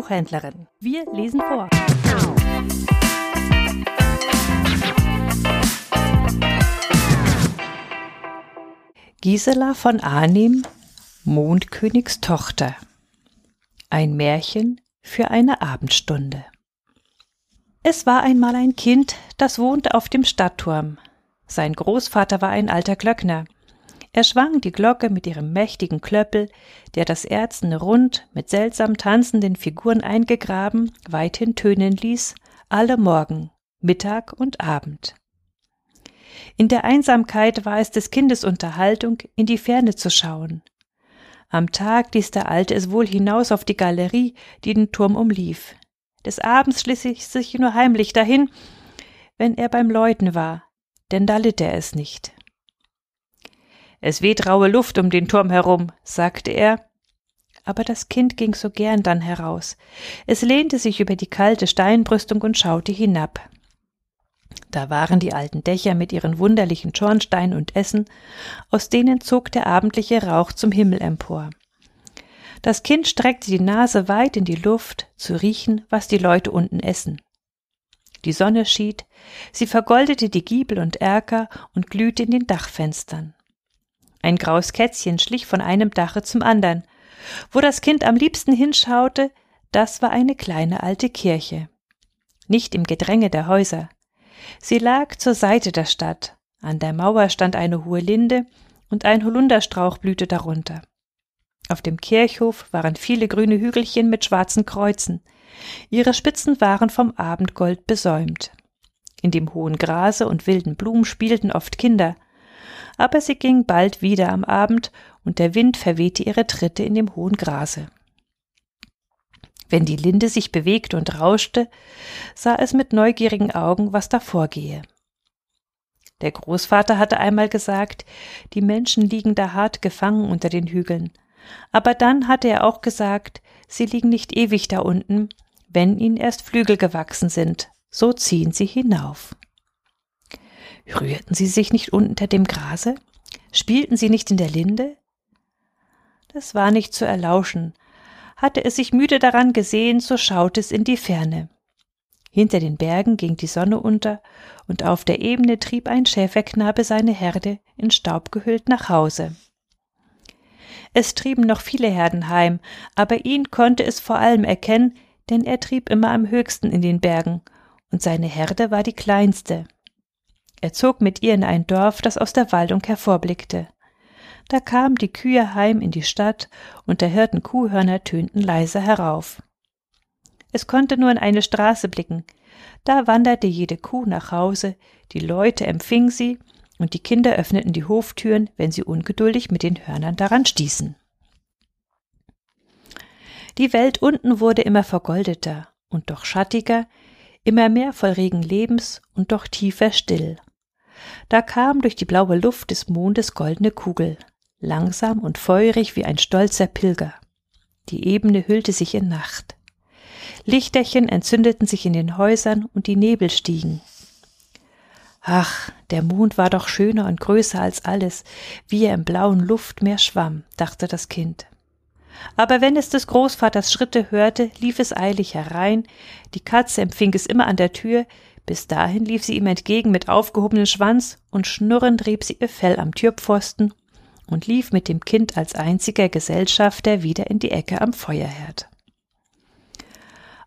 Buchhändlerin. Wir lesen vor. Gisela von Arnim, Mondkönigs Tochter. Ein Märchen für eine Abendstunde. Es war einmal ein Kind, das wohnte auf dem Stadtturm. Sein Großvater war ein alter Glöckner. Er schwang die Glocke mit ihrem mächtigen Klöppel, der das erzene Rund mit seltsam tanzenden Figuren eingegraben weithin tönen ließ, alle Morgen, Mittag und Abend. In der Einsamkeit war es des Kindes Unterhaltung, in die Ferne zu schauen. Am Tag ließ der Alte es wohl hinaus auf die Galerie, die den Turm umlief. Des Abends schlich ich sich nur heimlich dahin, wenn er beim Läuten war, denn da litt er es nicht. Es weht raue Luft um den Turm herum, sagte er. Aber das Kind ging so gern dann heraus. Es lehnte sich über die kalte Steinbrüstung und schaute hinab. Da waren die alten Dächer mit ihren wunderlichen Schornsteinen und Essen, aus denen zog der abendliche Rauch zum Himmel empor. Das Kind streckte die Nase weit in die Luft, zu riechen, was die Leute unten essen. Die Sonne schied, sie vergoldete die Giebel und Erker und glühte in den Dachfenstern. Ein graues Kätzchen schlich von einem Dache zum andern. Wo das Kind am liebsten hinschaute, das war eine kleine alte Kirche. Nicht im Gedränge der Häuser. Sie lag zur Seite der Stadt. An der Mauer stand eine hohe Linde und ein Holunderstrauch blühte darunter. Auf dem Kirchhof waren viele grüne Hügelchen mit schwarzen Kreuzen. Ihre Spitzen waren vom Abendgold besäumt. In dem hohen Grase und wilden Blumen spielten oft Kinder. Aber sie ging bald wieder am Abend und der Wind verwehte ihre Tritte in dem hohen Grase. Wenn die Linde sich bewegte und rauschte, sah es mit neugierigen Augen, was da vorgehe. Der Großvater hatte einmal gesagt, die Menschen liegen da hart gefangen unter den Hügeln, aber dann hatte er auch gesagt, sie liegen nicht ewig da unten, wenn ihnen erst Flügel gewachsen sind, so ziehen sie hinauf. Rührten sie sich nicht unter dem Grase? Spielten sie nicht in der Linde? Das war nicht zu erlauschen. Hatte es sich müde daran gesehen, so schaute es in die Ferne. Hinter den Bergen ging die Sonne unter, und auf der Ebene trieb ein Schäferknabe seine Herde in Staub gehüllt nach Hause. Es trieben noch viele Herden heim, aber ihn konnte es vor allem erkennen, denn er trieb immer am höchsten in den Bergen, und seine Herde war die kleinste. Er zog mit ihr in ein Dorf, das aus der Waldung hervorblickte. Da kamen die Kühe heim in die Stadt, und der Hirten Kuhhörner tönten leise herauf. Es konnte nur in eine Straße blicken. Da wanderte jede Kuh nach Hause, die Leute empfingen sie, und die Kinder öffneten die Hoftüren, wenn sie ungeduldig mit den Hörnern daran stießen. Die Welt unten wurde immer vergoldeter und doch schattiger, immer mehr voll regen Lebens und doch tiefer still. Da kam durch die blaue Luft des Mondes goldene Kugel, langsam und feurig wie ein stolzer Pilger. Die Ebene hüllte sich in Nacht. Lichterchen entzündeten sich in den Häusern und die Nebel stiegen. Ach, der Mond war doch schöner und größer als alles, wie er im blauen Luftmeer schwamm, dachte das Kind. Aber wenn es des Großvaters Schritte hörte, lief es eilig herein, die Katze empfing es immer an der Tür, bis dahin lief sie ihm entgegen mit aufgehobenem Schwanz und schnurrend rieb sie ihr Fell am Türpfosten und lief mit dem Kind als einziger Gesellschafter wieder in die Ecke am Feuerherd.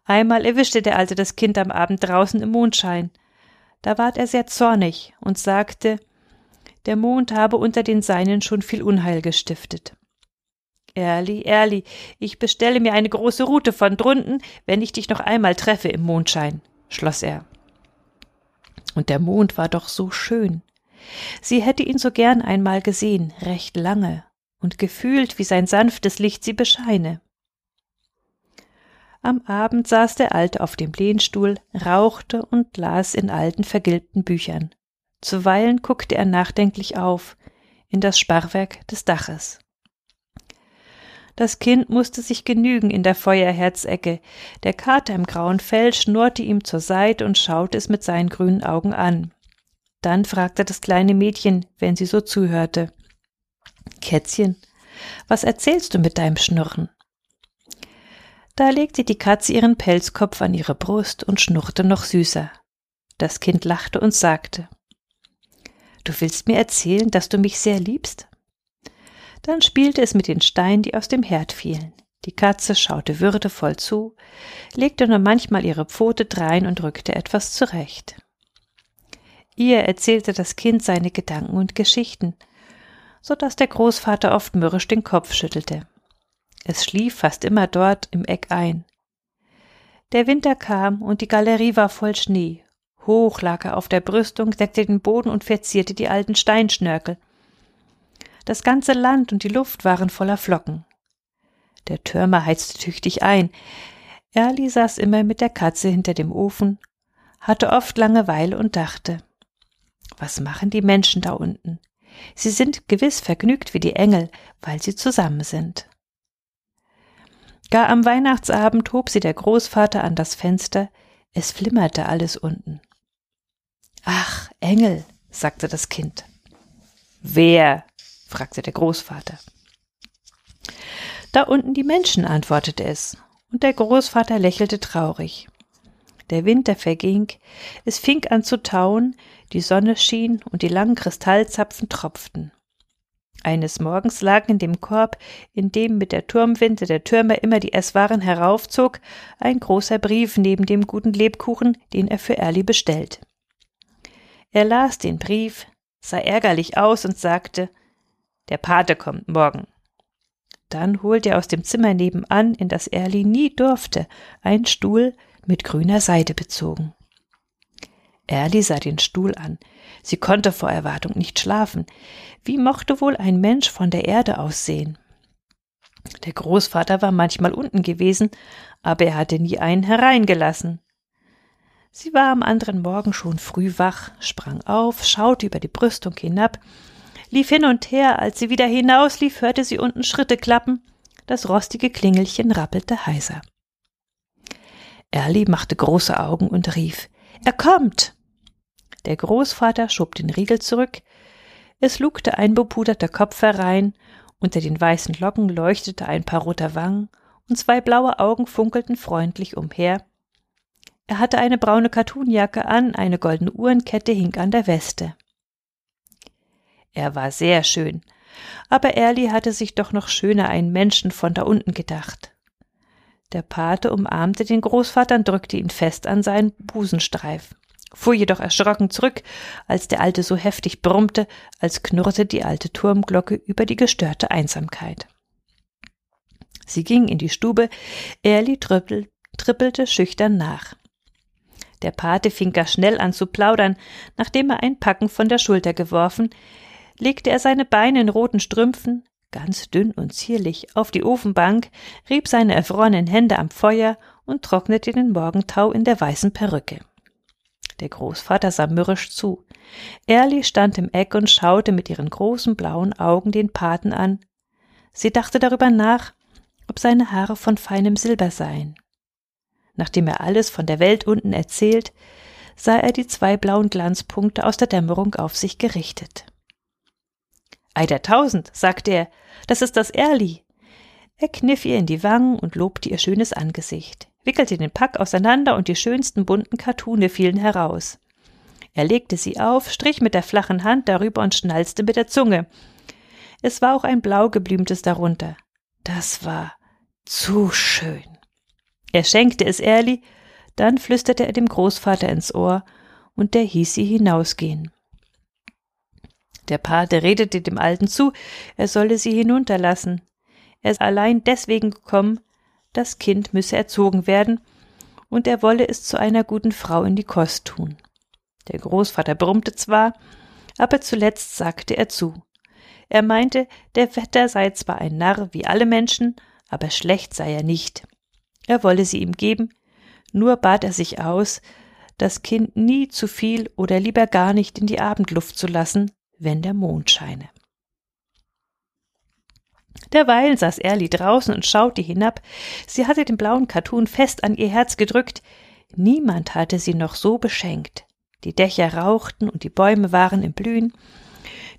Einmal erwischte der Alte das Kind am Abend draußen im Mondschein, da ward er sehr zornig und sagte, der Mond habe unter den Seinen schon viel Unheil gestiftet. Erli, Erli, ich bestelle mir eine große Rute von drunten, wenn ich dich noch einmal treffe im Mondschein, schloss er. Und der Mond war doch so schön. Sie hätte ihn so gern einmal gesehen, recht lange, und gefühlt, wie sein sanftes Licht sie bescheine. Am Abend saß der Alte auf dem Lehnstuhl, rauchte und las in alten vergilbten Büchern. Zuweilen guckte er nachdenklich auf in das Sparrwerk des Daches. Das Kind musste sich genügen in der Feuerherzecke. Der Kater im grauen Fell schnurrte ihm zur Seite und schaute es mit seinen grünen Augen an. Dann fragte das kleine Mädchen, wenn sie so zuhörte. Kätzchen, was erzählst du mit deinem Schnurren? Da legte die Katze ihren Pelzkopf an ihre Brust und schnurrte noch süßer. Das Kind lachte und sagte Du willst mir erzählen, dass du mich sehr liebst? Dann spielte es mit den Steinen, die aus dem Herd fielen. Die Katze schaute würdevoll zu, legte nur manchmal ihre Pfote drein und rückte etwas zurecht. Ihr erzählte das Kind seine Gedanken und Geschichten, so dass der Großvater oft mürrisch den Kopf schüttelte. Es schlief fast immer dort im Eck ein. Der Winter kam und die Galerie war voll Schnee. Hoch lag er auf der Brüstung, deckte den Boden und verzierte die alten Steinschnörkel. Das ganze Land und die Luft waren voller Flocken. Der Türmer heizte tüchtig ein. Erli saß immer mit der Katze hinter dem Ofen, hatte oft Langeweile und dachte, was machen die Menschen da unten? Sie sind gewiss vergnügt wie die Engel, weil sie zusammen sind. Gar am Weihnachtsabend hob sie der Großvater an das Fenster, es flimmerte alles unten. Ach, Engel, sagte das Kind. Wer? Fragte der Großvater. Da unten die Menschen, antwortete es, und der Großvater lächelte traurig. Der Winter verging, es fing an zu tauen, die Sonne schien und die langen Kristallzapfen tropften. Eines Morgens lag in dem Korb, in dem mit der Turmwinde der Türmer immer die Esswaren heraufzog, ein großer Brief neben dem guten Lebkuchen, den er für Erli bestellt. Er las den Brief, sah ärgerlich aus und sagte, der Pate kommt morgen. Dann holte er aus dem Zimmer nebenan, in das Erli nie durfte, einen Stuhl mit grüner Seide bezogen. Erli sah den Stuhl an. Sie konnte vor Erwartung nicht schlafen. Wie mochte wohl ein Mensch von der Erde aussehen? Der Großvater war manchmal unten gewesen, aber er hatte nie einen hereingelassen. Sie war am anderen Morgen schon früh wach, sprang auf, schaute über die Brüstung hinab, lief hin und her, als sie wieder hinauslief, hörte sie unten Schritte klappen, das rostige Klingelchen rappelte heiser. Erli machte große Augen und rief Er kommt. Der Großvater schob den Riegel zurück, es lugte ein bepuderter Kopf herein, unter den weißen Locken leuchtete ein paar roter Wangen, und zwei blaue Augen funkelten freundlich umher. Er hatte eine braune Kattunjacke an, eine goldene Uhrenkette hing an der Weste. Er war sehr schön, aber Erli hatte sich doch noch schöner einen Menschen von da unten gedacht. Der Pate umarmte den Großvater und drückte ihn fest an seinen Busenstreif fuhr jedoch erschrocken zurück, als der Alte so heftig brummte, als knurrte die alte Turmglocke über die gestörte Einsamkeit. Sie ging in die Stube, Erli trippel, trippelte schüchtern nach. Der Pate fing gar schnell an zu plaudern, nachdem er ein Packen von der Schulter geworfen, legte er seine Beine in roten Strümpfen, ganz dünn und zierlich, auf die Ofenbank, rieb seine erfrorenen Hände am Feuer und trocknete den Morgentau in der weißen Perücke. Der Großvater sah mürrisch zu. Erli stand im Eck und schaute mit ihren großen blauen Augen den Paten an. Sie dachte darüber nach, ob seine Haare von feinem Silber seien. Nachdem er alles von der Welt unten erzählt, sah er die zwei blauen Glanzpunkte aus der Dämmerung auf sich gerichtet. Ei der Tausend, sagte er, das ist das Erli. Er kniff ihr in die Wangen und lobte ihr schönes Angesicht wickelte den Pack auseinander und die schönsten bunten Kartune fielen heraus. Er legte sie auf, strich mit der flachen Hand darüber und schnalzte mit der Zunge. Es war auch ein blau geblümtes darunter. Das war zu schön. Er schenkte es Erli, dann flüsterte er dem Großvater ins Ohr, und der hieß sie hinausgehen. Der Pate redete dem Alten zu, er solle sie hinunterlassen. Er sei allein deswegen gekommen, das Kind müsse erzogen werden, und er wolle es zu einer guten Frau in die Kost tun. Der Großvater brummte zwar, aber zuletzt sagte er zu. Er meinte, der Vetter sei zwar ein Narr wie alle Menschen, aber schlecht sei er nicht. Er wolle sie ihm geben, nur bat er sich aus, das Kind nie zu viel oder lieber gar nicht in die Abendluft zu lassen, wenn der Mond scheine. Derweil saß Erli draußen und schaute hinab. Sie hatte den blauen Kattun fest an ihr Herz gedrückt. Niemand hatte sie noch so beschenkt. Die Dächer rauchten und die Bäume waren im Blühen.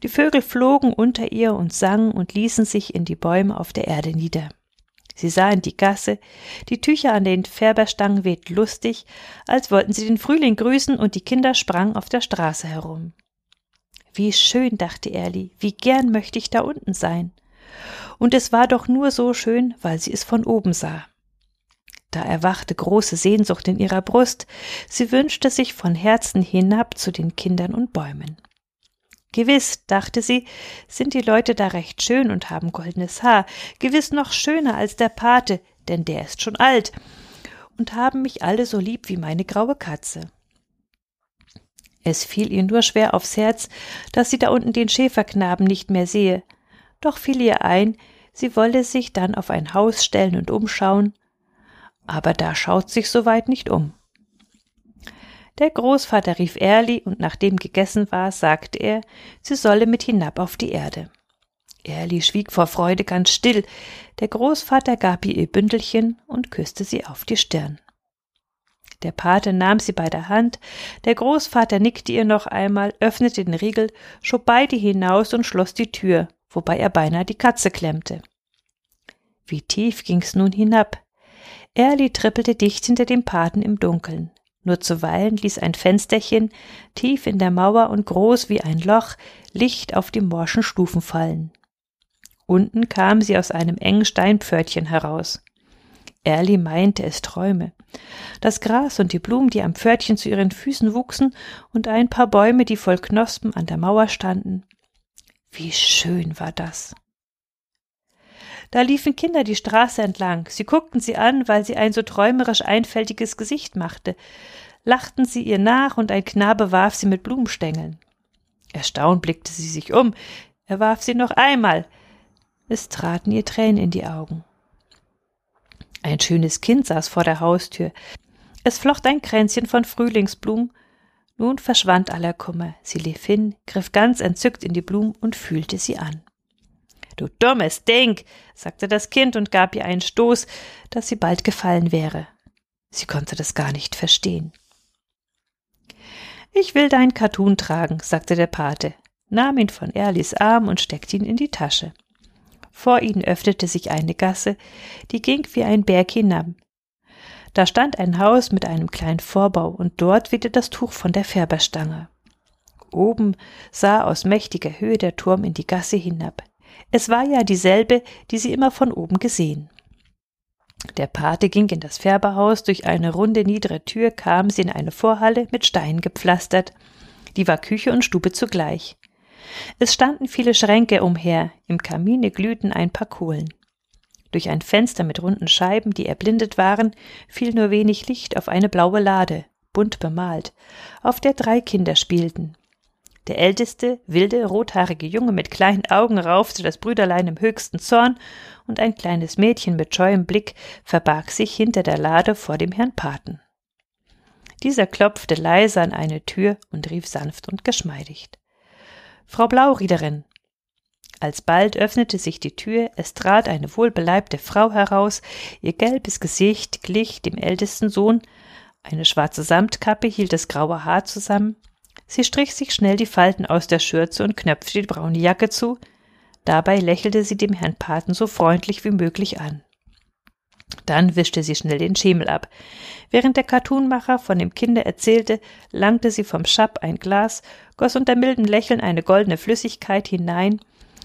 Die Vögel flogen unter ihr und sangen und ließen sich in die Bäume auf der Erde nieder. Sie sah in die Gasse, die Tücher an den Färberstangen wehten lustig, als wollten sie den Frühling grüßen, und die Kinder sprangen auf der Straße herum. Wie schön, dachte Erli, wie gern möchte ich da unten sein. Und es war doch nur so schön, weil sie es von oben sah. Da erwachte große Sehnsucht in ihrer Brust, sie wünschte sich von Herzen hinab zu den Kindern und Bäumen. Gewiss, dachte sie, sind die Leute da recht schön und haben goldenes Haar, gewiss noch schöner als der Pate, denn der ist schon alt, und haben mich alle so lieb wie meine graue Katze. Es fiel ihr nur schwer aufs Herz, dass sie da unten den Schäferknaben nicht mehr sehe, doch fiel ihr ein, sie wolle sich dann auf ein Haus stellen und umschauen, aber da schaut sich so weit nicht um. Der Großvater rief Erli, und nachdem gegessen war, sagte er, sie solle mit hinab auf die Erde. Erli schwieg vor Freude ganz still, der Großvater gab ihr ihr Bündelchen und küsste sie auf die Stirn. Der Pate nahm sie bei der Hand, der Großvater nickte ihr noch einmal, öffnete den Riegel, schob beide hinaus und schloss die Tür, wobei er beinahe die Katze klemmte. Wie tief ging's nun hinab? Erli trippelte dicht hinter dem Paten im Dunkeln. Nur zuweilen ließ ein Fensterchen, tief in der Mauer und groß wie ein Loch, Licht auf die morschen Stufen fallen. Unten kam sie aus einem engen Steinpförtchen heraus. Erli meinte, es träume. Das Gras und die Blumen, die am Pförtchen zu ihren Füßen wuchsen, und ein paar Bäume, die voll Knospen an der Mauer standen. Wie schön war das. Da liefen Kinder die Straße entlang. Sie guckten sie an, weil sie ein so träumerisch einfältiges Gesicht machte. Lachten sie ihr nach, und ein Knabe warf sie mit Blumenstängeln. Erstaunt blickte sie sich um. Er warf sie noch einmal. Es traten ihr Tränen in die Augen. Ein schönes Kind saß vor der Haustür. Es flocht ein Kränzchen von Frühlingsblumen. Nun verschwand aller Kummer. Sie lief hin, griff ganz entzückt in die Blumen und fühlte sie an. Du dummes Ding, sagte das Kind und gab ihr einen Stoß, dass sie bald gefallen wäre. Sie konnte das gar nicht verstehen. Ich will deinen Cartoon tragen, sagte der Pate, nahm ihn von Erlis Arm und steckte ihn in die Tasche. Vor ihnen öffnete sich eine Gasse, die ging wie ein Berg hinab. Da stand ein Haus mit einem kleinen Vorbau und dort wehte das Tuch von der Färberstange. Oben sah aus mächtiger Höhe der Turm in die Gasse hinab. Es war ja dieselbe, die sie immer von oben gesehen. Der Pate ging in das Färberhaus, durch eine runde niedere Tür kam sie in eine Vorhalle mit Steinen gepflastert. Die war Küche und Stube zugleich. Es standen viele Schränke umher, im Kamine glühten ein paar Kohlen. Durch ein Fenster mit runden Scheiben, die erblindet waren, fiel nur wenig Licht auf eine blaue Lade, bunt bemalt, auf der drei Kinder spielten. Der älteste, wilde, rothaarige Junge mit kleinen Augen raufte das Brüderlein im höchsten Zorn, und ein kleines Mädchen mit scheuem Blick verbarg sich hinter der Lade vor dem Herrn Paten. Dieser klopfte leise an eine Tür und rief sanft und geschmeidig. Frau Blauriederin. Alsbald öffnete sich die Tür, es trat eine wohlbeleibte Frau heraus, ihr gelbes Gesicht glich dem ältesten Sohn, eine schwarze Samtkappe hielt das graue Haar zusammen, Sie strich sich schnell die Falten aus der Schürze und knöpfte die braune Jacke zu. Dabei lächelte sie dem Herrn Paten so freundlich wie möglich an. Dann wischte sie schnell den Schemel ab. Während der Cartoonmacher von dem Kinde erzählte, langte sie vom Schapp ein Glas, goss unter mildem Lächeln eine goldene Flüssigkeit hinein,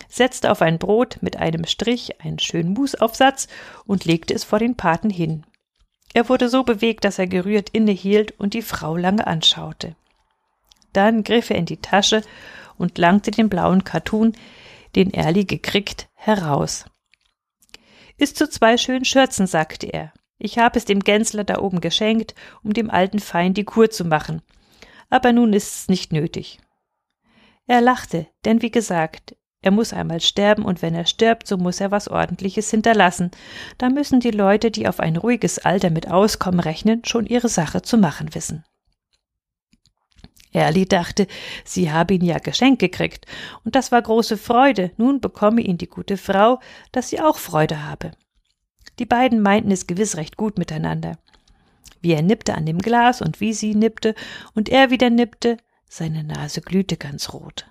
setzte auf ein Brot mit einem Strich einen schönen Musaufsatz und legte es vor den Paten hin. Er wurde so bewegt, dass er gerührt innehielt und die Frau lange anschaute. Dann griff er in die Tasche und langte den blauen Cartoon, den Erli gekriegt, heraus. Ist zu zwei schönen Schürzen, sagte er. Ich habe es dem Gänzler da oben geschenkt, um dem alten Feind die Kur zu machen. Aber nun ist's nicht nötig. Er lachte, denn wie gesagt, er muss einmal sterben, und wenn er stirbt, so muss er was Ordentliches hinterlassen. Da müssen die Leute, die auf ein ruhiges Alter mit Auskommen rechnen, schon ihre Sache zu machen wissen. Erli dachte, sie habe ihn ja geschenkt gekriegt, und das war große Freude, nun bekomme ihn die gute Frau, dass sie auch Freude habe. Die beiden meinten es gewiss recht gut miteinander. Wie er nippte an dem Glas und wie sie nippte und er wieder nippte, seine Nase glühte ganz rot.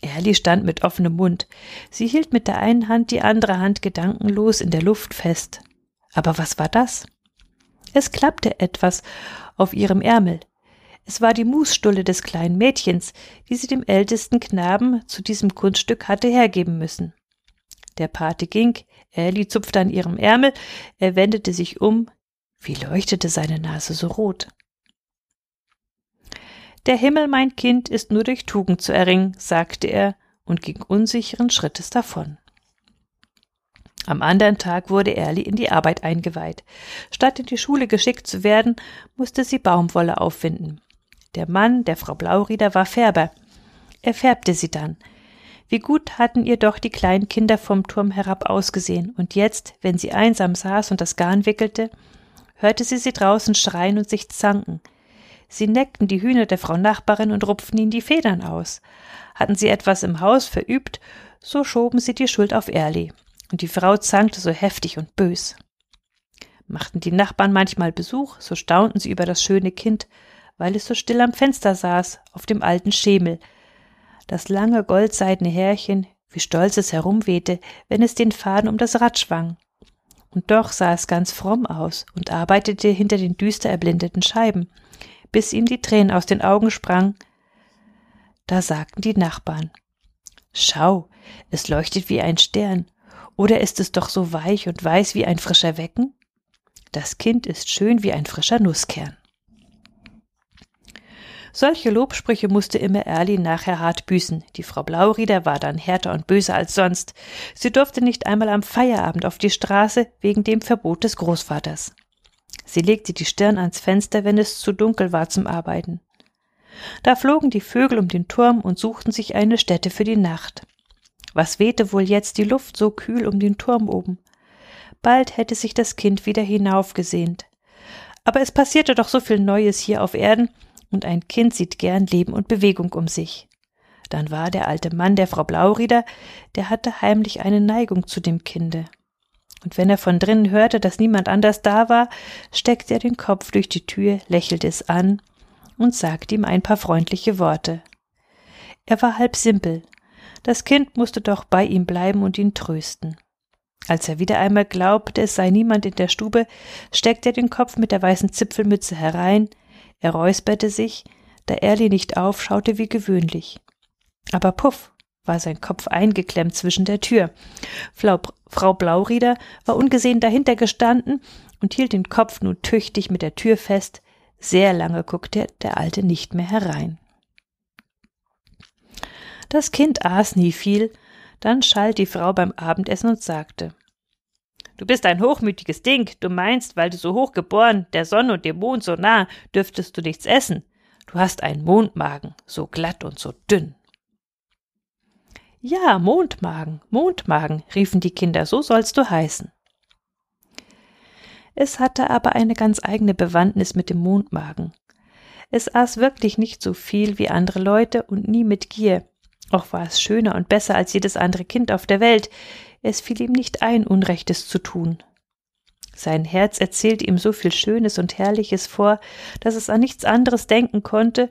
Erli stand mit offenem Mund. Sie hielt mit der einen Hand die andere Hand gedankenlos in der Luft fest. Aber was war das? Es klappte etwas auf ihrem Ärmel. Es war die Musstulle des kleinen Mädchens, die sie dem ältesten Knaben zu diesem Kunststück hatte hergeben müssen. Der Pate ging, Elli zupfte an ihrem Ärmel, er wendete sich um. Wie leuchtete seine Nase so rot? Der Himmel, mein Kind, ist nur durch Tugend zu erringen, sagte er und ging unsicheren Schrittes davon. Am anderen Tag wurde Erli in die Arbeit eingeweiht. Statt in die Schule geschickt zu werden, musste sie Baumwolle auffinden. Der Mann der Frau Blaurieder war Färber. Er färbte sie dann. Wie gut hatten ihr doch die kleinen Kinder vom Turm herab ausgesehen, und jetzt, wenn sie einsam saß und das Garn wickelte, hörte sie sie draußen schreien und sich zanken. Sie neckten die Hühner der Frau Nachbarin und rupften ihnen die Federn aus. Hatten sie etwas im Haus verübt, so schoben sie die Schuld auf Erli. Und die Frau zankte so heftig und bös. Machten die Nachbarn manchmal Besuch, so staunten sie über das schöne Kind, weil es so still am Fenster saß, auf dem alten Schemel, das lange goldseidene Härchen, wie stolz es herumwehte, wenn es den Faden um das Rad schwang. Und doch sah es ganz fromm aus und arbeitete hinter den düster erblindeten Scheiben, bis ihm die Tränen aus den Augen sprangen. Da sagten die Nachbarn Schau, es leuchtet wie ein Stern, oder ist es doch so weich und weiß wie ein frischer Wecken? Das Kind ist schön wie ein frischer Nusskern. Solche Lobsprüche musste immer Erlin nachher hart büßen. Die Frau Blaurieder war dann härter und böser als sonst. Sie durfte nicht einmal am Feierabend auf die Straße wegen dem Verbot des Großvaters. Sie legte die Stirn ans Fenster, wenn es zu dunkel war zum Arbeiten. Da flogen die Vögel um den Turm und suchten sich eine Stätte für die Nacht. Was wehte wohl jetzt die Luft so kühl um den Turm oben? Bald hätte sich das Kind wieder hinaufgesehnt. Aber es passierte doch so viel Neues hier auf Erden, und ein Kind sieht gern Leben und Bewegung um sich. Dann war der alte Mann der Frau Blaurieder, der hatte heimlich eine Neigung zu dem Kinde. Und wenn er von drinnen hörte, dass niemand anders da war, steckte er den Kopf durch die Tür, lächelte es an und sagte ihm ein paar freundliche Worte. Er war halb simpel. Das Kind musste doch bei ihm bleiben und ihn trösten. Als er wieder einmal glaubte, es sei niemand in der Stube, steckte er den Kopf mit der weißen Zipfelmütze herein, er räusperte sich, da Erli nicht aufschaute wie gewöhnlich. Aber puff, war sein Kopf eingeklemmt zwischen der Tür. Frau, Frau Blaurieder war ungesehen dahinter gestanden und hielt den Kopf nun tüchtig mit der Tür fest. Sehr lange guckte der Alte nicht mehr herein. Das Kind aß nie viel, dann schalt die Frau beim Abendessen und sagte Du bist ein hochmütiges Ding. Du meinst, weil du so hoch geboren, der Sonne und dem Mond so nah, dürftest du nichts essen. Du hast einen Mondmagen, so glatt und so dünn. Ja, Mondmagen, Mondmagen, riefen die Kinder, so sollst du heißen. Es hatte aber eine ganz eigene Bewandtnis mit dem Mondmagen. Es aß wirklich nicht so viel wie andere Leute und nie mit Gier. Auch war es schöner und besser als jedes andere Kind auf der Welt es fiel ihm nicht ein, Unrechtes zu tun. Sein Herz erzählte ihm so viel Schönes und Herrliches vor, dass es an nichts anderes denken konnte,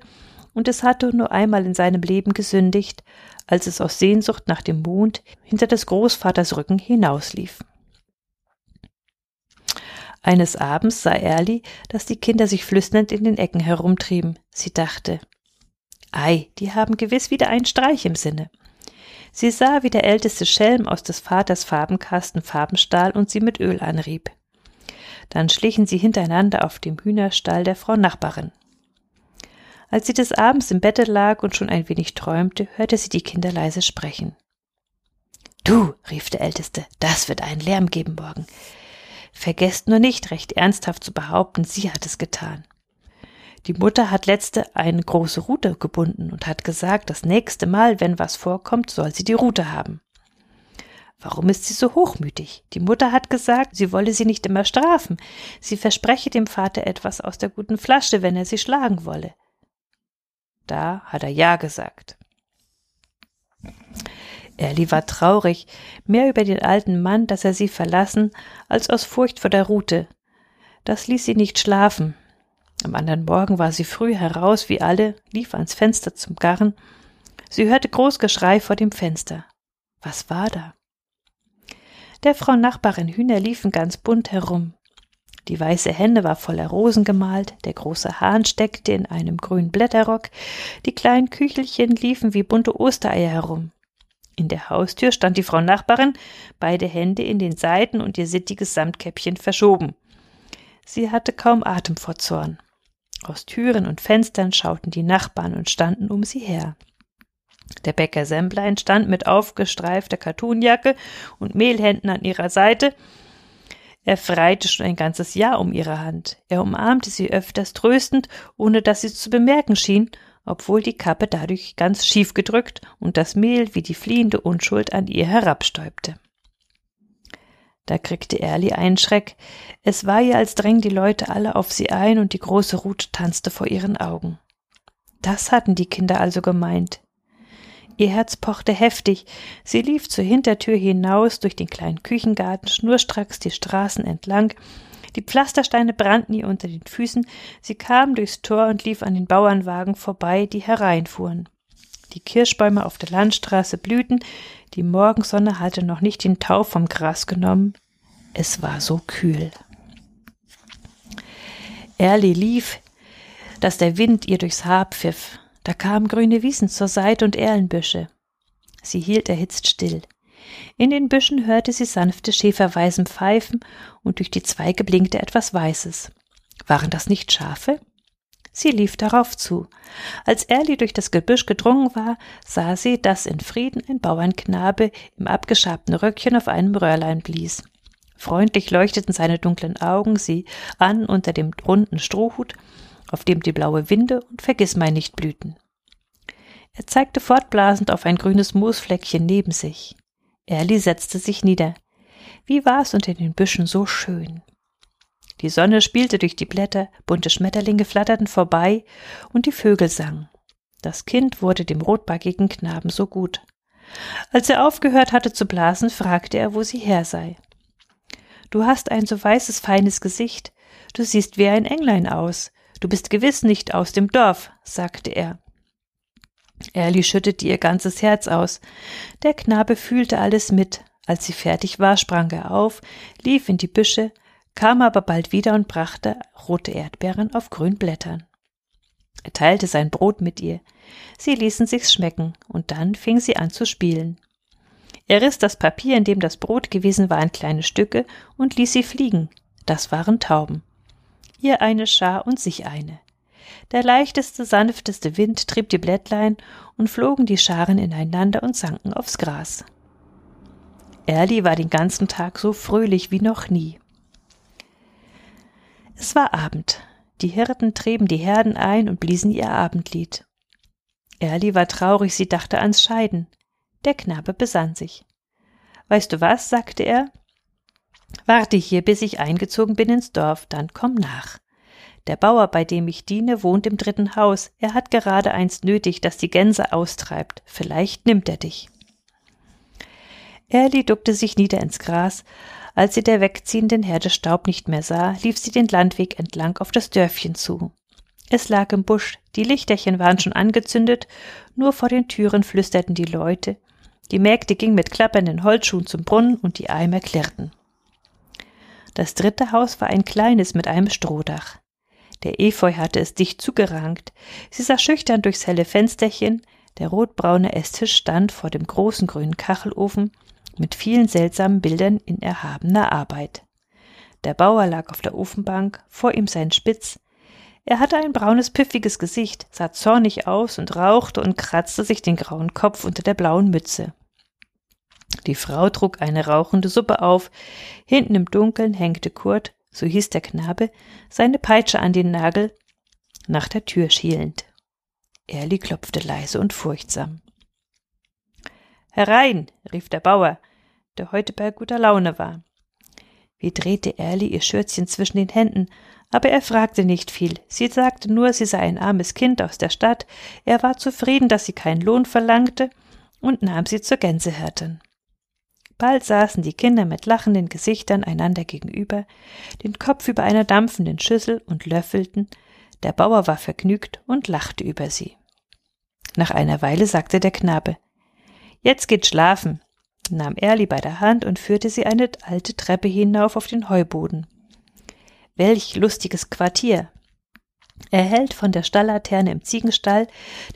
und es hatte nur einmal in seinem Leben gesündigt, als es aus Sehnsucht nach dem Mond hinter des Großvaters Rücken hinauslief. Eines Abends sah Erli, dass die Kinder sich flüsternd in den Ecken herumtrieben. Sie dachte, Ei, die haben gewiss wieder einen Streich im Sinne. Sie sah, wie der älteste Schelm aus des Vaters Farbenkasten Farben stahl und sie mit Öl anrieb. Dann schlichen sie hintereinander auf dem Hühnerstall der Frau Nachbarin. Als sie des Abends im Bette lag und schon ein wenig träumte, hörte sie die Kinder leise sprechen. Du, rief der Älteste, das wird einen Lärm geben morgen. Vergesst nur nicht, recht ernsthaft zu behaupten, sie hat es getan. Die Mutter hat letzte eine große Rute gebunden und hat gesagt, das nächste Mal, wenn was vorkommt, soll sie die Rute haben. Warum ist sie so hochmütig? Die Mutter hat gesagt, sie wolle sie nicht immer strafen. Sie verspreche dem Vater etwas aus der guten Flasche, wenn er sie schlagen wolle. Da hat er Ja gesagt. Erli war traurig, mehr über den alten Mann, dass er sie verlassen, als aus Furcht vor der Rute. Das ließ sie nicht schlafen. Am anderen Morgen war sie früh heraus wie alle, lief ans Fenster zum Garren. Sie hörte Großgeschrei vor dem Fenster. Was war da? Der Frau Nachbarin Hühner liefen ganz bunt herum. Die weiße Henne war voller Rosen gemalt, der große Hahn steckte in einem grünen Blätterrock, die kleinen Küchelchen liefen wie bunte Ostereier herum. In der Haustür stand die Frau Nachbarin, beide Hände in den Seiten und ihr sittiges Samtkäppchen verschoben. Sie hatte kaum Atem vor Zorn. Aus Türen und Fenstern schauten die Nachbarn und standen um sie her. Der Bäcker Semblein stand mit aufgestreifter Kartonjacke und Mehlhänden an ihrer Seite, er freite schon ein ganzes Jahr um ihre Hand. Er umarmte sie öfters tröstend, ohne dass sie zu bemerken schien, obwohl die Kappe dadurch ganz schief gedrückt und das Mehl wie die fliehende Unschuld an ihr herabstäubte. Da kriegte Erli einen Schreck. Es war ihr, als drängen die Leute alle auf sie ein und die große Rute tanzte vor ihren Augen. Das hatten die Kinder also gemeint. Ihr Herz pochte heftig. Sie lief zur Hintertür hinaus durch den kleinen Küchengarten, schnurstracks die Straßen entlang. Die Pflastersteine brannten ihr unter den Füßen. Sie kam durchs Tor und lief an den Bauernwagen vorbei, die hereinfuhren. Die Kirschbäume auf der Landstraße blühten. Die Morgensonne hatte noch nicht den Tau vom Gras genommen. Es war so kühl. Erli lief, dass der Wind ihr durchs Haar pfiff. Da kamen grüne Wiesen zur Seite und Erlenbüsche. Sie hielt erhitzt still. In den Büschen hörte sie sanfte Schäferweisen pfeifen und durch die Zweige blinkte etwas Weißes. Waren das nicht Schafe? Sie lief darauf zu. Als Erli durch das Gebüsch gedrungen war, sah sie, dass in Frieden ein Bauernknabe im abgeschabten Röckchen auf einem Röhrlein blies. Freundlich leuchteten seine dunklen Augen sie an unter dem runden Strohhut auf dem die blaue Winde und Vergissmeinnicht blühten. Er zeigte fortblasend auf ein grünes Moosfleckchen neben sich. Erli setzte sich nieder. Wie war es unter den Büschen so schön. Die Sonne spielte durch die Blätter, bunte Schmetterlinge flatterten vorbei und die Vögel sangen. Das Kind wurde dem rotbackigen Knaben so gut. Als er aufgehört hatte zu blasen, fragte er, wo sie her sei. Du hast ein so weißes, feines Gesicht. Du siehst wie ein Englein aus. Du bist gewiss nicht aus dem Dorf, sagte er. Erli schüttete ihr ganzes Herz aus. Der Knabe fühlte alles mit. Als sie fertig war, sprang er auf, lief in die Büsche, kam aber bald wieder und brachte rote Erdbeeren auf grünen Blättern. Er teilte sein Brot mit ihr. Sie ließen sich's schmecken, und dann fing sie an zu spielen. Er riss das Papier, in dem das Brot gewesen war, in kleine Stücke und ließ sie fliegen. Das waren Tauben ihr eine Schar und sich eine. Der leichteste, sanfteste Wind trieb die Blättlein und flogen die Scharen ineinander und sanken aufs Gras. Erli war den ganzen Tag so fröhlich wie noch nie. Es war Abend. Die Hirten trieben die Herden ein und bliesen ihr Abendlied. Erli war traurig, sie dachte ans Scheiden. Der Knabe besann sich. Weißt du was? sagte er. Warte hier, bis ich eingezogen bin ins Dorf, dann komm nach. Der Bauer, bei dem ich diene, wohnt im dritten Haus. Er hat gerade eins nötig, das die Gänse austreibt. Vielleicht nimmt er dich. Erli duckte sich nieder ins Gras. Als sie der wegziehenden Herde Staub nicht mehr sah, lief sie den Landweg entlang auf das Dörfchen zu. Es lag im Busch, die Lichterchen waren schon angezündet, nur vor den Türen flüsterten die Leute. Die Mägde gingen mit klappernden Holzschuhen zum Brunnen und die Eimer klirrten. Das dritte Haus war ein kleines mit einem Strohdach. Der Efeu hatte es dicht zugerankt. Sie sah schüchtern durchs helle Fensterchen. Der rotbraune Esstisch stand vor dem großen grünen Kachelofen mit vielen seltsamen Bildern in erhabener Arbeit. Der Bauer lag auf der Ofenbank, vor ihm sein Spitz. Er hatte ein braunes, piffiges Gesicht, sah zornig aus und rauchte und kratzte sich den grauen Kopf unter der blauen Mütze. Die Frau trug eine rauchende Suppe auf. Hinten im Dunkeln hängte Kurt, so hieß der Knabe, seine Peitsche an den Nagel, nach der Tür schielend. Erli klopfte leise und furchtsam. Herein, rief der Bauer, der heute bei guter Laune war. Wie drehte Erli ihr Schürzchen zwischen den Händen, aber er fragte nicht viel. Sie sagte nur, sie sei ein armes Kind aus der Stadt, er war zufrieden, dass sie keinen Lohn verlangte, und nahm sie zur Gänsehirtin. Bald saßen die Kinder mit lachenden Gesichtern einander gegenüber, den Kopf über einer dampfenden Schüssel und löffelten, der Bauer war vergnügt und lachte über sie. Nach einer Weile sagte der Knabe Jetzt geht schlafen, nahm Erli bei der Hand und führte sie eine alte Treppe hinauf auf den Heuboden. Welch lustiges Quartier! Erhellt von der Stalllaterne im Ziegenstall,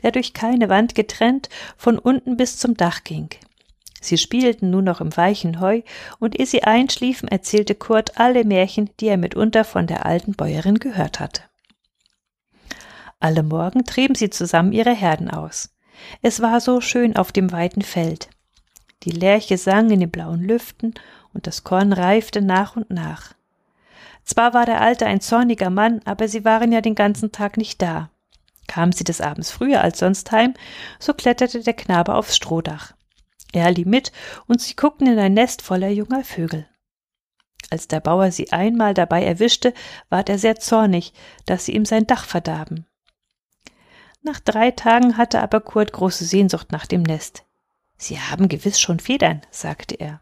der durch keine Wand getrennt von unten bis zum Dach ging. Sie spielten nun noch im weichen Heu, und ehe sie einschliefen, erzählte Kurt alle Märchen, die er mitunter von der alten Bäuerin gehört hatte. Alle Morgen trieben sie zusammen ihre Herden aus. Es war so schön auf dem weiten Feld. Die Lerche sang in den blauen Lüften und das Korn reifte nach und nach. Zwar war der Alte ein zorniger Mann, aber sie waren ja den ganzen Tag nicht da. Kamen sie des Abends früher als sonst heim, so kletterte der Knabe aufs Strohdach. Er lieh mit, und sie guckten in ein Nest voller junger Vögel. Als der Bauer sie einmal dabei erwischte, ward er sehr zornig, dass sie ihm sein Dach verdarben. Nach drei Tagen hatte aber Kurt große Sehnsucht nach dem Nest. Sie haben gewiss schon Federn, sagte er.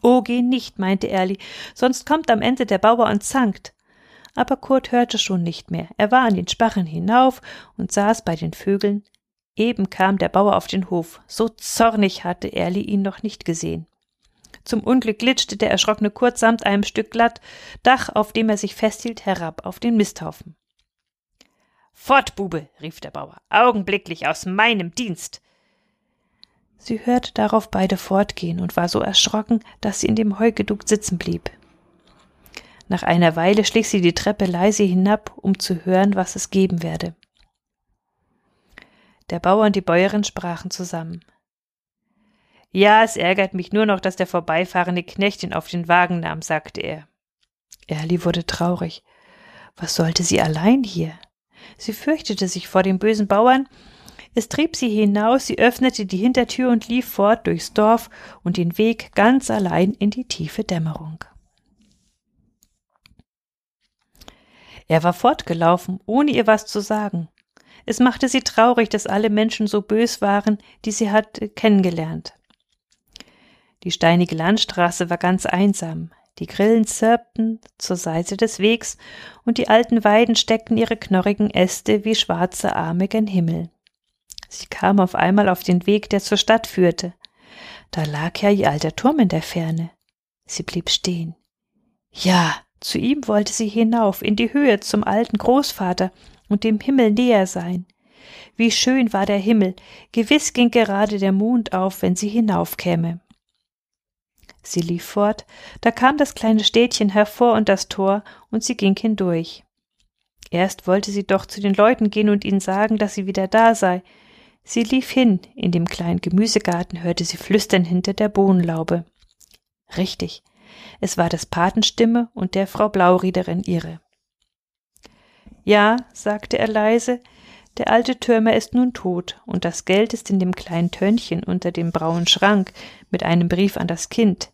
Oh, geh nicht, meinte Erli, sonst kommt am Ende der Bauer und zankt. Aber Kurt hörte schon nicht mehr. Er war an den Sparren hinauf und saß bei den Vögeln. Eben kam der Bauer auf den Hof. So zornig hatte Erli ihn noch nicht gesehen. Zum Unglück glitschte der erschrockene Kurt samt einem Stück glatt Dach, auf dem er sich festhielt, herab auf den Misthaufen. Fort, Bube, rief der Bauer, augenblicklich aus meinem Dienst. Sie hörte darauf beide fortgehen und war so erschrocken, dass sie in dem Heu geduckt sitzen blieb. Nach einer Weile schlich sie die Treppe leise hinab, um zu hören, was es geben werde. Der Bauer und die Bäuerin sprachen zusammen. Ja, es ärgert mich nur noch, dass der vorbeifahrende Knecht ihn auf den Wagen nahm, sagte er. Erli wurde traurig. Was sollte sie allein hier? Sie fürchtete sich vor dem bösen Bauern. Es trieb sie hinaus, sie öffnete die Hintertür und lief fort durchs Dorf und den Weg ganz allein in die tiefe Dämmerung. Er war fortgelaufen, ohne ihr was zu sagen. Es machte sie traurig, dass alle Menschen so bös waren, die sie hatte kennengelernt. Die steinige Landstraße war ganz einsam. Die Grillen zirpten zur Seite des Wegs, und die alten Weiden steckten ihre knorrigen Äste wie schwarze Arme gen Himmel. Sie kam auf einmal auf den Weg, der zur Stadt führte. Da lag ja ihr alter Turm in der Ferne. Sie blieb stehen. Ja, zu ihm wollte sie hinauf, in die Höhe zum alten Großvater und dem Himmel näher sein. Wie schön war der Himmel, gewiss ging gerade der Mond auf, wenn sie hinaufkäme. Sie lief fort, da kam das kleine Städtchen hervor und das Tor, und sie ging hindurch. Erst wollte sie doch zu den Leuten gehen und ihnen sagen, dass sie wieder da sei. Sie lief hin, in dem kleinen Gemüsegarten hörte sie flüstern hinter der Bohnenlaube. Richtig, es war des Paten Stimme und der Frau Blauriederin ihre. Ja, sagte er leise, der alte Türmer ist nun tot, und das Geld ist in dem kleinen Tönnchen unter dem braunen Schrank mit einem Brief an das Kind.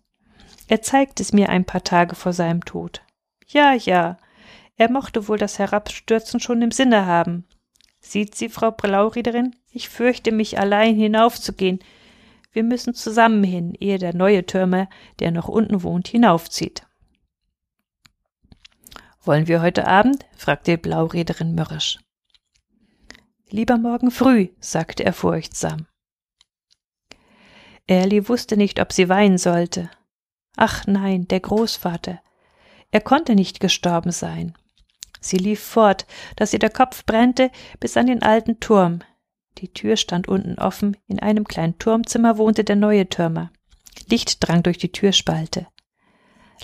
Er zeigt es mir ein paar Tage vor seinem Tod. Ja, ja, er mochte wohl das Herabstürzen schon im Sinne haben. Sieht sie, Frau Blauriederin, ich fürchte mich allein hinaufzugehen. Wir müssen zusammen hin, ehe der neue Türmer, der noch unten wohnt, hinaufzieht. Wollen wir heute Abend? fragte die Blaurederin mürrisch. Lieber morgen früh, sagte er furchtsam. Erli wusste nicht, ob sie weinen sollte. Ach nein, der Großvater. Er konnte nicht gestorben sein. Sie lief fort, dass ihr der Kopf brennte, bis an den alten Turm. Die Tür stand unten offen, in einem kleinen Turmzimmer wohnte der neue Türmer. Licht drang durch die Türspalte.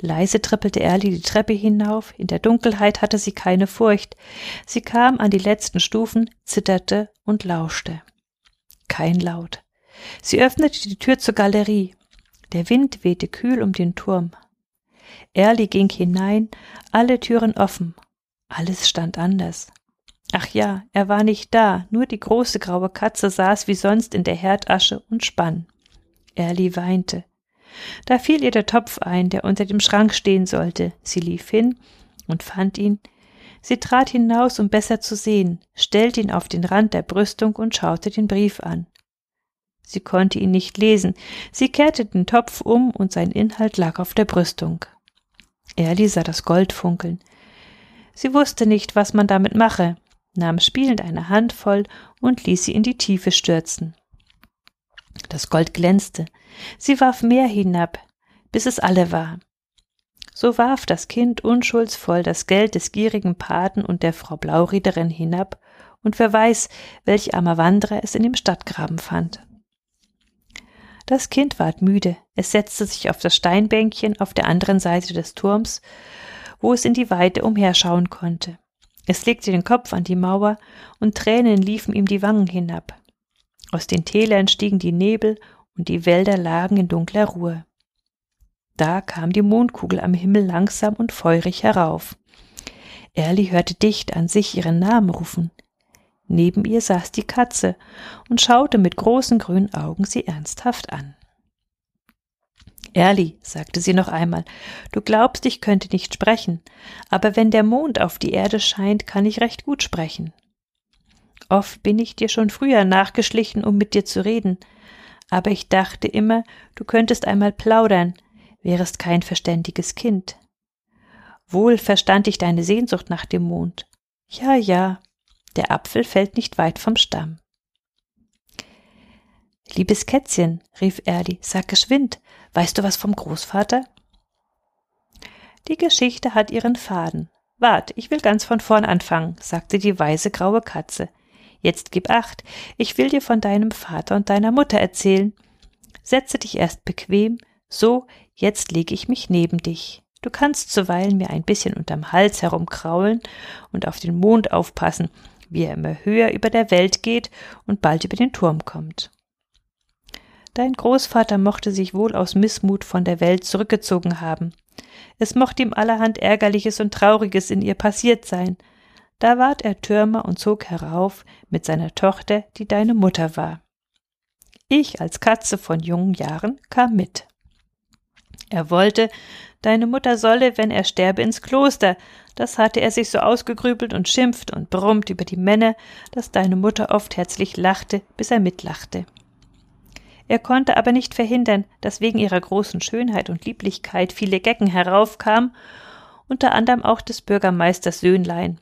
Leise trippelte Erli die Treppe hinauf, in der Dunkelheit hatte sie keine Furcht. Sie kam an die letzten Stufen, zitterte und lauschte. Kein Laut. Sie öffnete die Tür zur Galerie. Der Wind wehte kühl um den Turm. Erli ging hinein, alle Türen offen. Alles stand anders. Ach ja, er war nicht da, nur die große graue Katze saß wie sonst in der Herdasche und spann. Erli weinte. Da fiel ihr der Topf ein, der unter dem Schrank stehen sollte. Sie lief hin und fand ihn. Sie trat hinaus, um besser zu sehen, stellte ihn auf den Rand der Brüstung und schaute den Brief an. Sie konnte ihn nicht lesen. Sie kehrte den Topf um und sein Inhalt lag auf der Brüstung. Erli sah das Gold funkeln. Sie wusste nicht, was man damit mache. nahm spielend eine Handvoll und ließ sie in die Tiefe stürzen. Das Gold glänzte. Sie warf mehr hinab, bis es alle war. So warf das Kind unschuldsvoll das Geld des gierigen Paten und der Frau Blauriederin hinab, und wer weiß, welch armer Wanderer es in dem Stadtgraben fand. Das Kind ward müde, es setzte sich auf das Steinbänkchen auf der anderen Seite des Turms, wo es in die Weite umherschauen konnte. Es legte den Kopf an die Mauer, und Tränen liefen ihm die Wangen hinab. Aus den Tälern stiegen die Nebel, und die Wälder lagen in dunkler Ruhe. Da kam die Mondkugel am Himmel langsam und feurig herauf. Erli hörte dicht an sich ihren Namen rufen. Neben ihr saß die Katze und schaute mit großen grünen Augen sie ernsthaft an. Erli, sagte sie noch einmal, du glaubst, ich könnte nicht sprechen, aber wenn der Mond auf die Erde scheint, kann ich recht gut sprechen. Oft bin ich dir schon früher nachgeschlichen, um mit dir zu reden, aber ich dachte immer, du könntest einmal plaudern, wärest kein verständiges Kind. Wohl verstand ich deine Sehnsucht nach dem Mond. Ja, ja, der Apfel fällt nicht weit vom Stamm. Liebes Kätzchen, rief Erli, sag geschwind, weißt du was vom Großvater? Die Geschichte hat ihren Faden. Wart, ich will ganz von vorn anfangen, sagte die weise graue Katze. Jetzt gib acht, ich will dir von deinem Vater und deiner Mutter erzählen. Setze dich erst bequem, so, jetzt lege ich mich neben dich. Du kannst zuweilen mir ein bisschen unterm Hals herumkraulen und auf den Mond aufpassen, wie er immer höher über der Welt geht und bald über den Turm kommt. Dein Großvater mochte sich wohl aus Missmut von der Welt zurückgezogen haben. Es mochte ihm allerhand Ärgerliches und Trauriges in ihr passiert sein. Da ward er Türmer und zog herauf mit seiner Tochter, die deine Mutter war. Ich als Katze von jungen Jahren kam mit. Er wollte, deine Mutter solle, wenn er sterbe, ins Kloster. Das hatte er sich so ausgegrübelt und schimpft und brummt über die Männer, dass deine Mutter oft herzlich lachte, bis er mitlachte. Er konnte aber nicht verhindern, dass wegen ihrer großen Schönheit und Lieblichkeit viele Gecken heraufkamen, unter anderem auch des Bürgermeisters Söhnlein.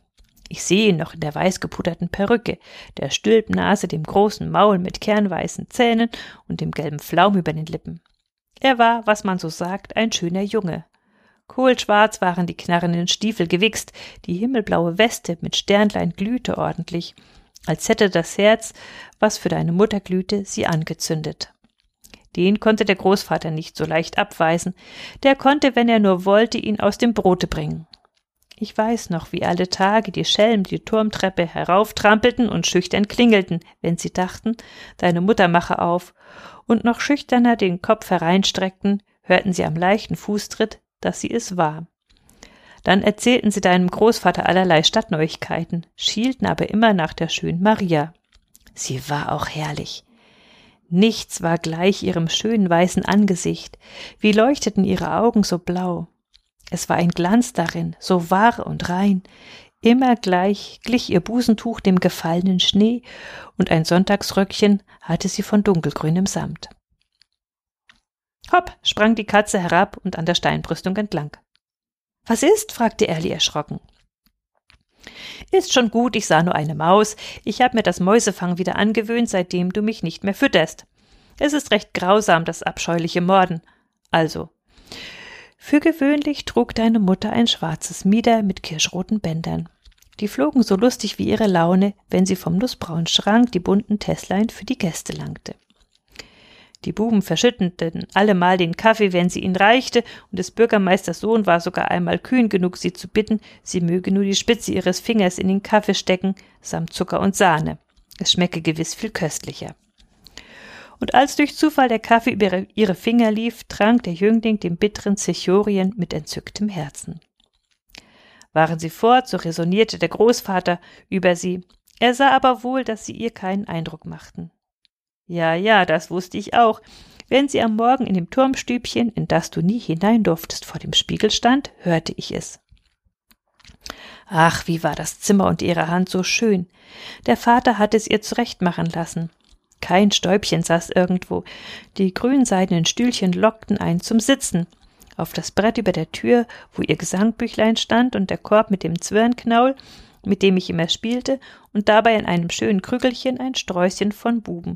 Ich sehe ihn noch in der weißgepuderten Perücke, der Stülpnase, dem großen Maul mit kernweißen Zähnen und dem gelben Flaum über den Lippen. Er war, was man so sagt, ein schöner Junge. Kohlschwarz waren die knarrenden Stiefel gewichst, die himmelblaue Weste mit Sternlein glühte ordentlich, als hätte das Herz, was für deine Mutter glühte, sie angezündet. Den konnte der Großvater nicht so leicht abweisen, der konnte, wenn er nur wollte, ihn aus dem Brote bringen. Ich weiß noch, wie alle Tage die Schelmen die Turmtreppe herauftrampelten und schüchtern klingelten, wenn sie dachten, deine Mutter mache auf, und noch schüchterner den Kopf hereinstreckten, hörten sie am leichten Fußtritt, dass sie es war. Dann erzählten sie deinem Großvater allerlei Stadtneuigkeiten, schielten aber immer nach der schönen Maria. Sie war auch herrlich. Nichts war gleich ihrem schönen weißen Angesicht, wie leuchteten ihre Augen so blau. Es war ein Glanz darin, so wahr und rein, immer gleich glich ihr Busentuch dem gefallenen Schnee, und ein Sonntagsröckchen hatte sie von dunkelgrünem Samt. Hopp, sprang die Katze herab und an der Steinbrüstung entlang. Was ist? fragte Erli erschrocken. Ist schon gut, ich sah nur eine Maus. Ich habe mir das Mäusefang wieder angewöhnt, seitdem du mich nicht mehr fütterst. Es ist recht grausam, das abscheuliche Morden. Also. Für gewöhnlich trug deine Mutter ein schwarzes Mieder mit kirschroten Bändern. Die flogen so lustig wie ihre Laune, wenn sie vom nussbraunen Schrank die bunten Tässlein für die Gäste langte. Die Buben verschütteten allemal den Kaffee, wenn sie ihn reichte, und des Bürgermeisters Sohn war sogar einmal kühn genug, sie zu bitten, sie möge nur die Spitze ihres Fingers in den Kaffee stecken, samt Zucker und Sahne. Es schmecke gewiss viel köstlicher. Und als durch Zufall der Kaffee über ihre Finger lief, trank der Jüngling den bitteren Zichorien mit entzücktem Herzen. Waren sie fort, so resonierte der Großvater über sie. Er sah aber wohl, dass sie ihr keinen Eindruck machten. Ja, ja, das wusste ich auch. Wenn sie am Morgen in dem Turmstübchen, in das du nie hinein durftest, vor dem Spiegel stand, hörte ich es. Ach, wie war das Zimmer und ihre Hand so schön. Der Vater hatte es ihr zurechtmachen lassen. Kein Stäubchen saß irgendwo. Die grünseidenen Stühlchen lockten einen zum Sitzen. Auf das Brett über der Tür, wo ihr Gesangbüchlein stand und der Korb mit dem Zwirnknaul, mit dem ich immer spielte, und dabei in einem schönen Krügelchen ein Sträußchen von Buben,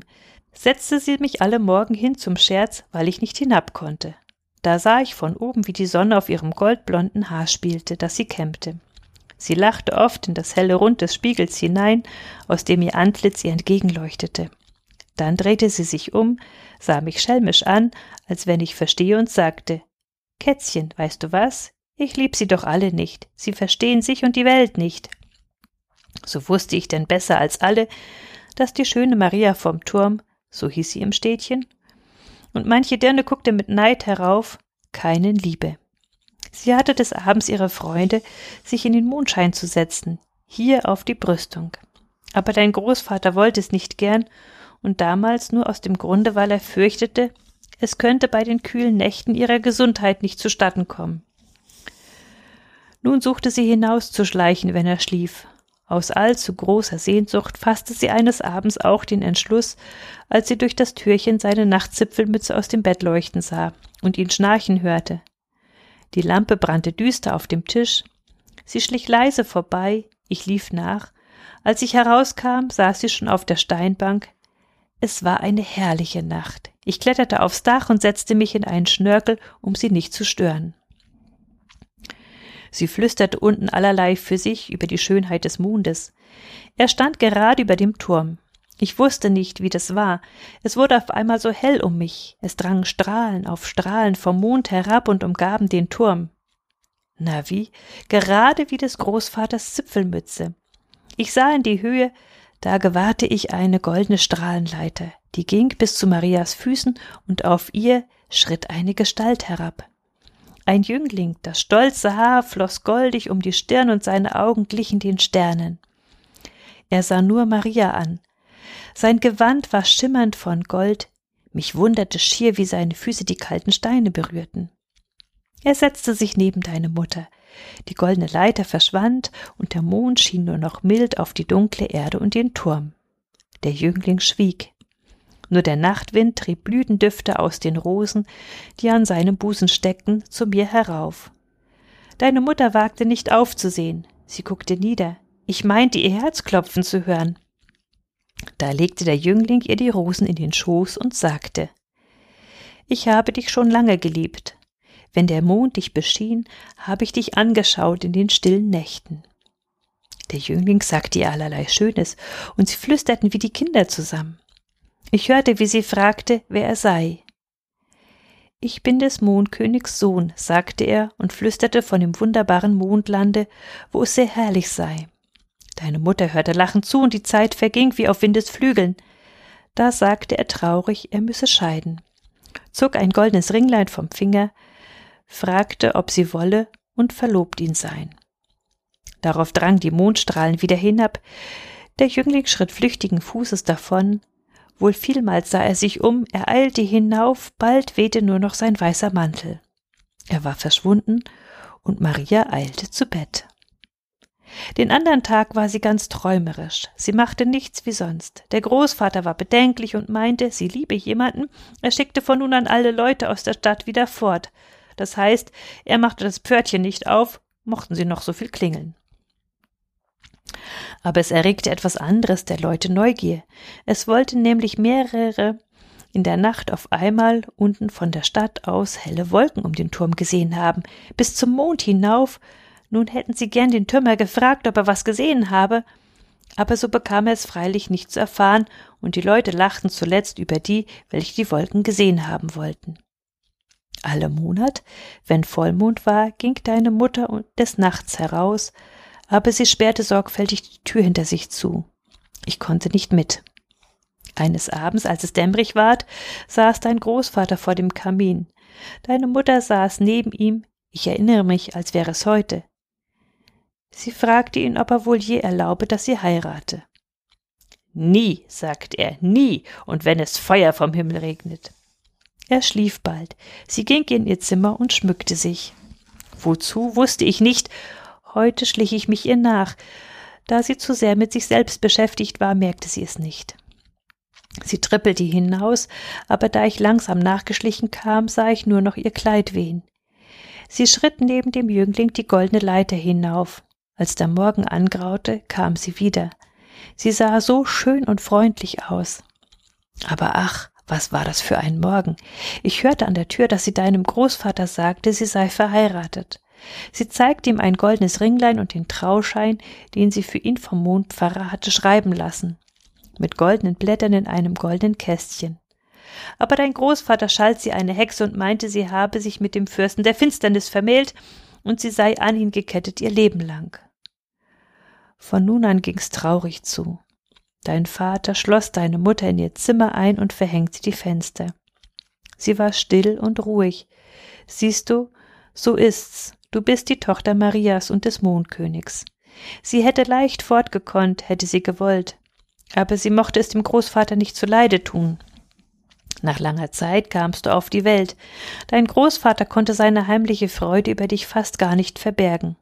setzte sie mich alle Morgen hin zum Scherz, weil ich nicht hinab konnte. Da sah ich von oben, wie die Sonne auf ihrem goldblonden Haar spielte, das sie kämmte. Sie lachte oft in das helle Rund des Spiegels hinein, aus dem ihr Antlitz ihr entgegenleuchtete. Dann drehte sie sich um, sah mich schelmisch an, als wenn ich verstehe, und sagte Kätzchen, weißt du was? Ich lieb sie doch alle nicht. Sie verstehen sich und die Welt nicht. So wusste ich denn besser als alle, dass die schöne Maria vom Turm, so hieß sie im Städtchen, und manche Dirne guckte mit Neid herauf, keinen liebe. Sie hatte des Abends ihre Freunde, sich in den Mondschein zu setzen, hier auf die Brüstung. Aber dein Großvater wollte es nicht gern, und damals nur aus dem Grunde, weil er fürchtete, es könnte bei den kühlen Nächten ihrer Gesundheit nicht zustatten kommen. Nun suchte sie hinauszuschleichen, wenn er schlief. Aus allzu großer Sehnsucht fasste sie eines Abends auch den Entschluss, als sie durch das Türchen seine Nachtzipfelmütze aus dem Bett leuchten sah und ihn schnarchen hörte. Die Lampe brannte düster auf dem Tisch. Sie schlich leise vorbei, ich lief nach. Als ich herauskam, saß sie schon auf der Steinbank. Es war eine herrliche Nacht. Ich kletterte aufs Dach und setzte mich in einen Schnörkel, um sie nicht zu stören. Sie flüsterte unten allerlei für sich über die Schönheit des Mondes. Er stand gerade über dem Turm. Ich wusste nicht, wie das war. Es wurde auf einmal so hell um mich. Es drangen Strahlen auf Strahlen vom Mond herab und umgaben den Turm. Na wie? Gerade wie des Großvaters Zipfelmütze. Ich sah in die Höhe, da gewahrte ich eine goldene Strahlenleiter, die ging bis zu Marias Füßen und auf ihr schritt eine Gestalt herab. Ein Jüngling, das stolze Haar floss goldig um die Stirn und seine Augen glichen den Sternen. Er sah nur Maria an. Sein Gewand war schimmernd von Gold, mich wunderte schier, wie seine Füße die kalten Steine berührten. Er setzte sich neben deine Mutter. Die goldene Leiter verschwand, und der Mond schien nur noch mild auf die dunkle Erde und den Turm. Der Jüngling schwieg. Nur der Nachtwind trieb Blütendüfte aus den Rosen, die an seinem Busen steckten, zu mir herauf. Deine Mutter wagte nicht aufzusehen. Sie guckte nieder. Ich meinte, ihr Herz klopfen zu hören. Da legte der Jüngling ihr die Rosen in den Schoß und sagte Ich habe dich schon lange geliebt. Wenn der Mond dich beschien, habe ich dich angeschaut in den stillen Nächten. Der Jüngling sagte ihr allerlei Schönes, und sie flüsterten wie die Kinder zusammen. Ich hörte, wie sie fragte, wer er sei. Ich bin des Mondkönigs Sohn, sagte er und flüsterte von dem wunderbaren Mondlande, wo es sehr herrlich sei. Deine Mutter hörte lachend zu und die Zeit verging wie auf Windesflügeln. Da sagte er traurig, er müsse scheiden, zog ein goldenes Ringlein vom Finger, fragte, ob sie wolle und verlobt ihn sein. Darauf drangen die Mondstrahlen wieder hinab, der Jüngling schritt flüchtigen Fußes davon, Wohl vielmals sah er sich um, er eilte hinauf, bald wehte nur noch sein weißer Mantel. Er war verschwunden, und Maria eilte zu Bett. Den andern Tag war sie ganz träumerisch. Sie machte nichts wie sonst. Der Großvater war bedenklich und meinte, sie liebe jemanden. Er schickte von nun an alle Leute aus der Stadt wieder fort. Das heißt, er machte das Pförtchen nicht auf, mochten sie noch so viel klingeln. Aber es erregte etwas anderes der Leute Neugier. Es wollten nämlich mehrere in der Nacht auf einmal unten von der Stadt aus helle Wolken um den Turm gesehen haben, bis zum Mond hinauf. Nun hätten sie gern den Türmer gefragt, ob er was gesehen habe, aber so bekam er es freilich nicht zu erfahren, und die Leute lachten zuletzt über die, welche die Wolken gesehen haben wollten. Alle Monat, wenn Vollmond war, ging deine Mutter des Nachts heraus, aber sie sperrte sorgfältig die Tür hinter sich zu. Ich konnte nicht mit. Eines Abends, als es dämmerig ward, saß dein Großvater vor dem Kamin. Deine Mutter saß neben ihm, ich erinnere mich, als wäre es heute. Sie fragte ihn, ob er wohl je erlaube, dass sie heirate. Nie, sagt er, nie, und wenn es Feuer vom Himmel regnet. Er schlief bald. Sie ging in ihr Zimmer und schmückte sich. Wozu, wusste ich nicht, Heute schlich ich mich ihr nach. Da sie zu sehr mit sich selbst beschäftigt war, merkte sie es nicht. Sie trippelte hinaus, aber da ich langsam nachgeschlichen kam, sah ich nur noch ihr Kleid wehen. Sie schritt neben dem Jüngling die goldene Leiter hinauf. Als der Morgen angraute, kam sie wieder. Sie sah so schön und freundlich aus. Aber ach, was war das für ein Morgen? Ich hörte an der Tür, dass sie deinem Großvater sagte, sie sei verheiratet. Sie zeigte ihm ein goldenes Ringlein und den Trauschein, den sie für ihn vom Mondpfarrer hatte schreiben lassen, mit goldenen Blättern in einem goldenen Kästchen. Aber dein Großvater schalt sie eine Hexe und meinte, sie habe sich mit dem Fürsten der Finsternis vermählt und sie sei an ihn gekettet ihr Leben lang. Von nun an ging's traurig zu. Dein Vater schloss deine Mutter in ihr Zimmer ein und verhängte die Fenster. Sie war still und ruhig. Siehst du, so ist's. Du bist die Tochter Marias und des Mondkönigs. Sie hätte leicht fortgekonnt, hätte sie gewollt. Aber sie mochte es dem Großvater nicht zuleide tun. Nach langer Zeit kamst du auf die Welt. Dein Großvater konnte seine heimliche Freude über dich fast gar nicht verbergen.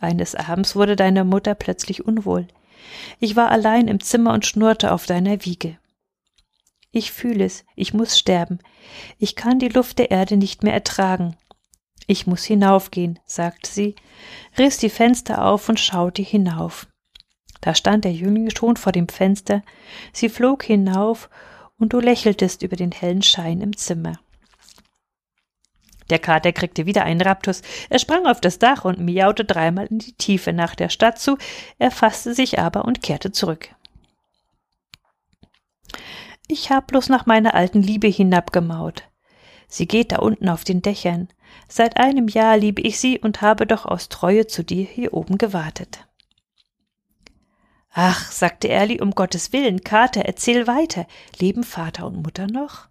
Eines Abends wurde deine Mutter plötzlich unwohl. Ich war allein im Zimmer und schnurrte auf deiner Wiege. Ich fühle es, ich muss sterben. Ich kann die Luft der Erde nicht mehr ertragen. Ich muss hinaufgehen, sagte sie, riss die Fenster auf und schaute hinauf. Da stand der Jüngling schon vor dem Fenster, sie flog hinauf, und du lächeltest über den hellen Schein im Zimmer. Der Kater kriegte wieder einen Raptus. Er sprang auf das Dach und miaute dreimal in die Tiefe nach der Stadt zu, er fasste sich aber und kehrte zurück. Ich hab bloß nach meiner alten Liebe hinabgemaut. Sie geht da unten auf den Dächern. Seit einem Jahr liebe ich sie und habe doch aus Treue zu dir hier oben gewartet. Ach, sagte Erli, um Gottes Willen, Kater, erzähl weiter. Leben Vater und Mutter noch?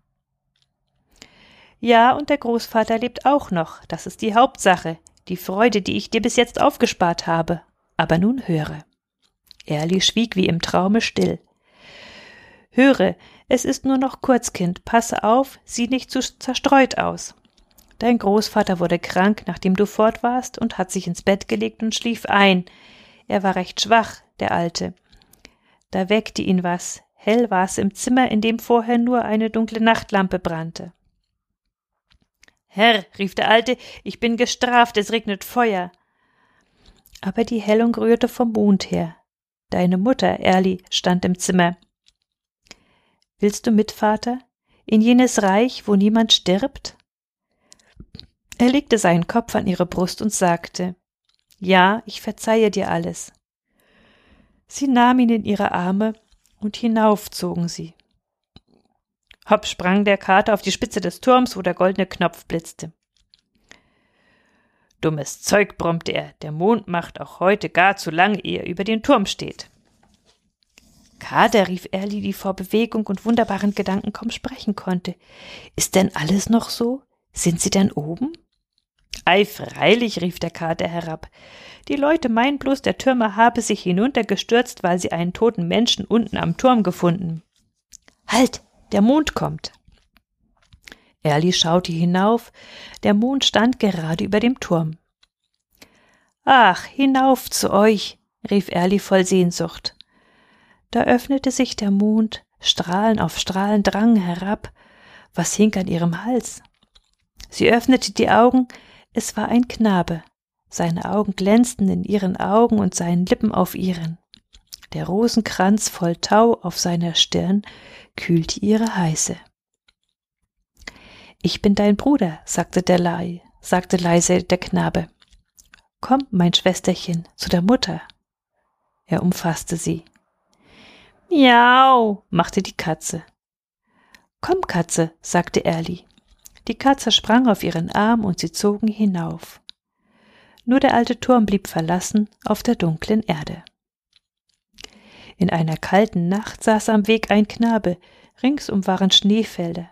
Ja, und der Großvater lebt auch noch, das ist die Hauptsache, die Freude, die ich dir bis jetzt aufgespart habe. Aber nun höre. Erli schwieg wie im Traume still. Höre, es ist nur noch kurz, Kind, passe auf, sieh nicht zu zerstreut aus. Dein Großvater wurde krank, nachdem du fort warst, und hat sich ins Bett gelegt und schlief ein. Er war recht schwach, der Alte. Da weckte ihn was. Hell war's im Zimmer, in dem vorher nur eine dunkle Nachtlampe brannte. Herr, rief der Alte, ich bin gestraft, es regnet Feuer. Aber die Hellung rührte vom Mond her. Deine Mutter, Erli, stand im Zimmer. Willst du mit, Vater? In jenes Reich, wo niemand stirbt? Er legte seinen Kopf an ihre Brust und sagte Ja, ich verzeihe dir alles. Sie nahm ihn in ihre Arme, und hinauf zogen sie. Hopp sprang der Kater auf die Spitze des Turms, wo der goldene Knopf blitzte. Dummes Zeug, brummte er, der Mond macht auch heute gar zu lang, ehe er über den Turm steht. Kater, rief Erli, die vor Bewegung und wunderbaren Gedanken kaum sprechen konnte. Ist denn alles noch so? Sind sie denn oben? Ei, freilich, rief der Kater herab. Die Leute meinen bloß, der Türmer habe sich hinuntergestürzt, weil sie einen toten Menschen unten am Turm gefunden. Halt, der Mond kommt. Erli schaute hinauf, der Mond stand gerade über dem Turm. Ach, hinauf zu euch, rief Erli voll Sehnsucht. Da öffnete sich der Mond, Strahlen auf Strahlen drangen herab. Was hing an ihrem Hals? Sie öffnete die Augen, es war ein Knabe. Seine Augen glänzten in ihren Augen und seinen Lippen auf ihren. Der Rosenkranz voll Tau auf seiner Stirn kühlte ihre Heiße. Ich bin dein Bruder, sagte der Lai, sagte leise der Knabe. Komm, mein Schwesterchen, zu der Mutter. Er umfasste sie. Miau, machte die Katze. Komm, Katze, sagte Erli. Die Katze sprang auf ihren Arm und sie zogen hinauf. Nur der alte Turm blieb verlassen auf der dunklen Erde. In einer kalten Nacht saß am Weg ein Knabe, ringsum waren Schneefelder.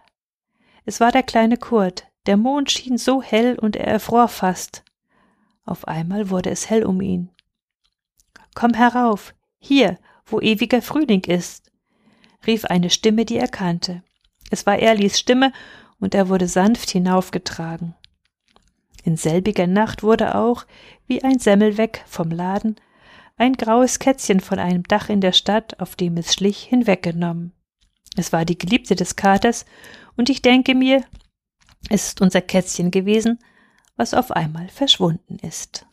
Es war der kleine Kurt, der Mond schien so hell und er erfror fast. Auf einmal wurde es hell um ihn. Komm herauf, hier, wo ewiger Frühling ist, rief eine Stimme, die er kannte. Es war Erlis Stimme, und er wurde sanft hinaufgetragen. In selbiger Nacht wurde auch, wie ein Semmelweck vom Laden, ein graues Kätzchen von einem Dach in der Stadt, auf dem es schlich, hinweggenommen. Es war die Geliebte des Katers, und ich denke mir, es ist unser Kätzchen gewesen, was auf einmal verschwunden ist.